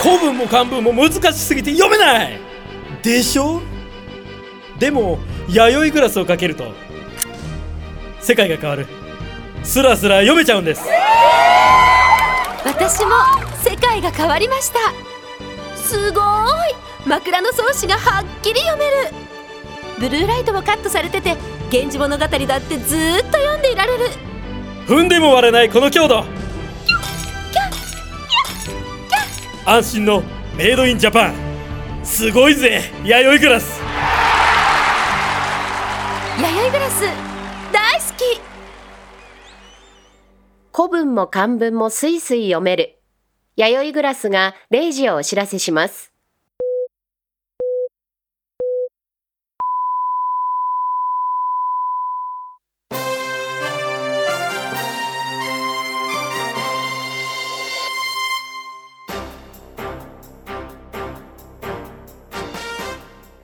古文も漢文も難しすぎて読めない。でしょ？でも弥生グラスをかけると世界が変わる。スラスラ読めちゃうんです。私も世界が変わりました。すごい。枕草子がはっきり読める。ブルーライトもカットされてて「源氏物語」だってずーっと読んでいられる。踏んでも割れないこの強度安心のメイドインジャパンすごいぜ弥生グラス弥生グラス大好き古文も漢文もスイスイ読める。弥生グラスが0時をお知らせします。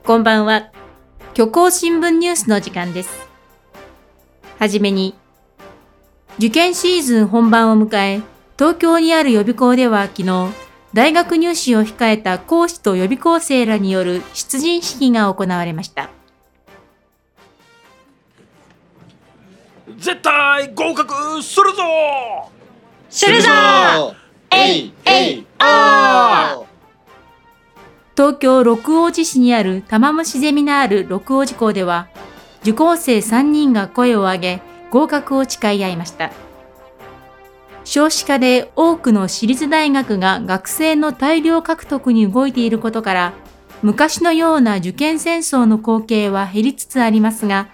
こんばんは。虚構新聞ニュースの時間です。はじめに、受験シーズン本番を迎え、東京にある予備校では昨日、大学入試を控えた講師と予備校生らによる出陣式が行われました。絶対合格するぞするぞえいえいあ東京六王子市にある玉虫ゼミナール六王子校では、受講生3人が声を上げ、合格を誓い合いました。少子化で多くの私立大学が学生の大量獲得に動いていることから、昔のような受験戦争の光景は減りつつありますが、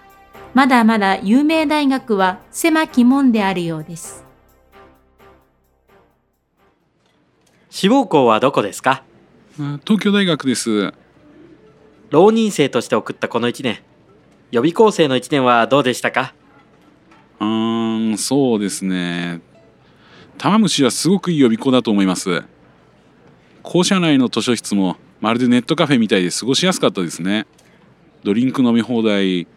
まだまだ有名大学は狭き門であるようです。志望校はどこですか？東京大学です。浪人生として送ったこの1年予備校生の1年はどうでしたか？うーん、そうですね。玉虫はすごくいい予備校だと思います。校舎内の図書室もまるでネットカフェみたいで過ごしやすかったですね。ドリンク飲み放題、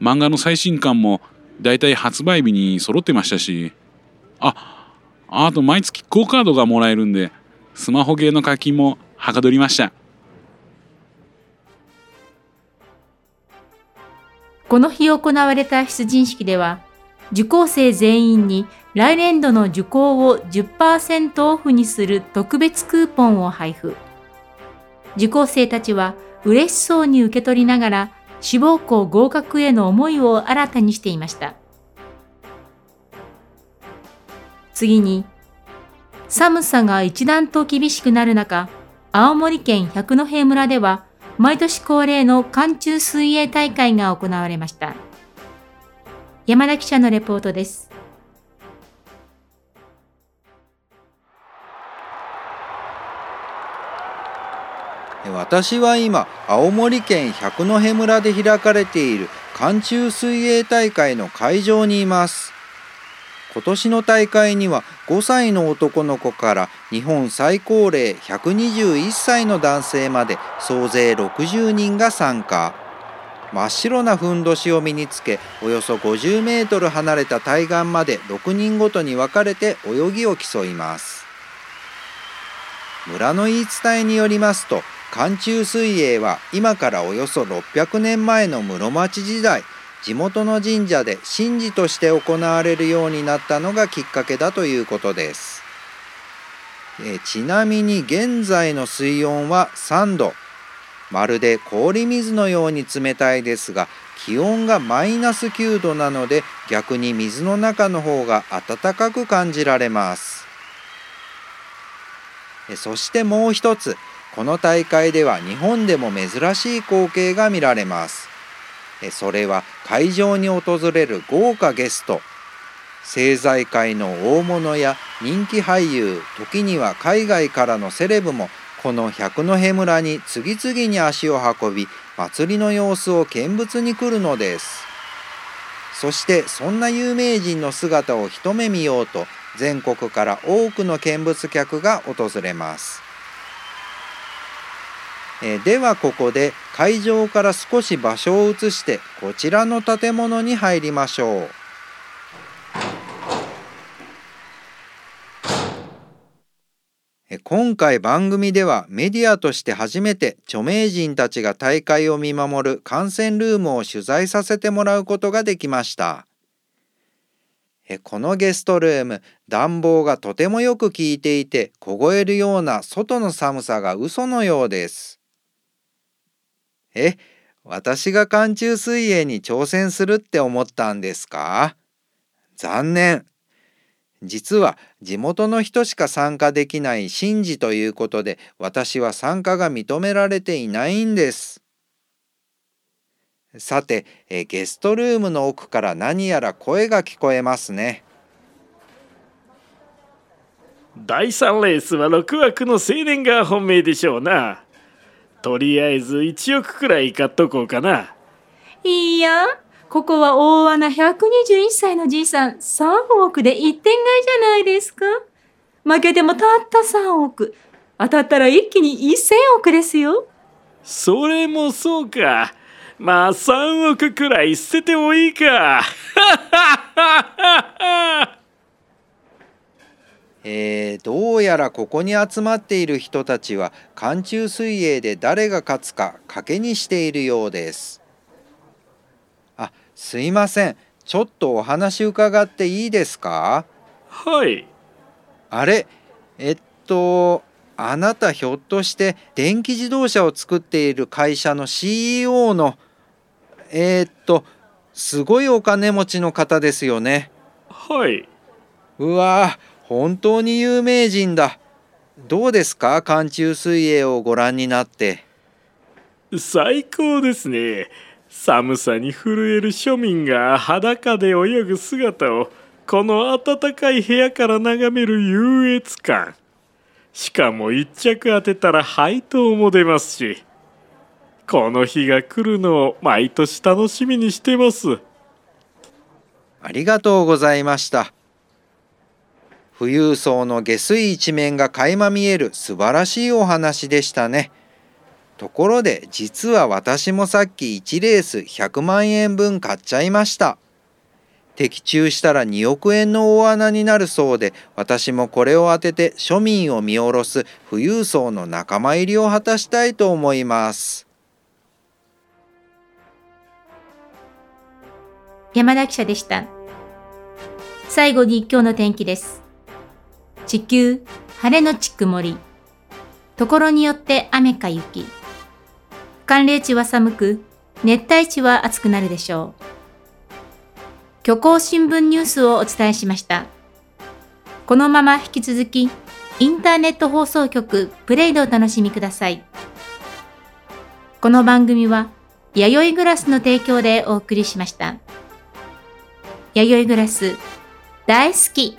漫画の最新刊もだいたい発売日に揃ってましたし、あ、あと毎月クオカードがもらえるんで、スマホゲーの課金もはかどりました。この日行われた出陣式では、受講生全員に来年度の受講を10%オフにする特別クーポンを配布。受講生たちは嬉しそうに受け取りながら志望校合格への思いを新たにしていました。次に、寒さが一段と厳しくなる中、青森県百戸村では毎年恒例の寒中水泳大会が行われました。山田記者のレポートです。私は今青森県百戸村で開かれている寒中水泳大会の会場にいます今年の大会には5歳の男の子から日本最高齢121歳の男性まで総勢60人が参加。真っ白なふんどしを身につけおよそ50メートル離れた対岸まで6人ごとに分かれて泳ぎを競います。村の言い伝えによりますと寒中水泳は今からおよそ600年前の室町時代地元の神社で神事として行われるようになったのがきっかけだということです。えちなみに現在の水温は3度まるで氷水のように冷たいですが気温がマイナス9度なので逆に水の中の方が暖かく感じられます。そしてもう一つこの大会では日本でも珍しい光景が見られます。それは会場に訪れる豪華ゲスト。政財界の大物や人気俳優時には海外からのセレブもこの百戸村に次々に足を運び祭りの様子を見物に来るのです。そしてそんな有名人の姿を一目見ようと全国から多くの見物客が訪れます。えではここで会場から少し場所を移してこちらの建物に入りましょう。今回番組ではメディアとして初めて著名人たちが大会を見守る観戦ルームを取材させてもらうことができました。このゲストルーム暖房がとてもよく効いていて凍えるような外の寒さが嘘のようです。え私が寒中水泳に挑戦するって思ったんですか残念実は地元の人しか参加できない神事ということで私は参加が認められていないんです。さてえゲストルームの奥から何やら声が聞こえますね。第3レースは6枠の青年が本命でしょうな。とりあえず1億くらい買っとこうかな。いいや、ここは大穴121歳のじいさん3億で一点買いじゃないですか。負けてもたった3億。当たったら一気に1000億ですよ。それもそうか。まあ3億くらい捨ててもいいか。えー、どうやらここに集まっている人たちは寒中水泳で誰が勝つか賭けにしているようです。すいません。ちょっとお話伺っていいですか？はい。あれえっとあなたひょっとして電気自動車を作っている会社の CEO のえー、っとすごいお金持ちの方ですよね。はい。うわ本当に有名人だ。どうですか？寒中水泳をご覧になって。最高ですね。寒さに震える庶民が裸で泳ぐ姿をこの暖かい部屋から眺める優越感。しかも一着当てたら配当も出ますしこの日が来るのを毎年楽しみにしてます。ありがとうございました富裕層の下水一面が垣間見える素晴らしいお話でしたね。ところで実は私もさっき1レース100万円分買っちゃいました。的中したら2億円の大穴になるそうで私もこれを当てて庶民を見下ろす富裕層の仲間入りを果たしたいと思います山田記者でした最後に今日の天気です地球晴れのち曇りところによって雨か雪寒冷地は寒く、熱帯地は暑くなるでしょう。虚構新聞ニュースをお伝えしました。このまま引き続き、インターネット放送局プレイでお楽しみください。この番組は、弥生グラスの提供でお送りしました。弥生グラス、大好き。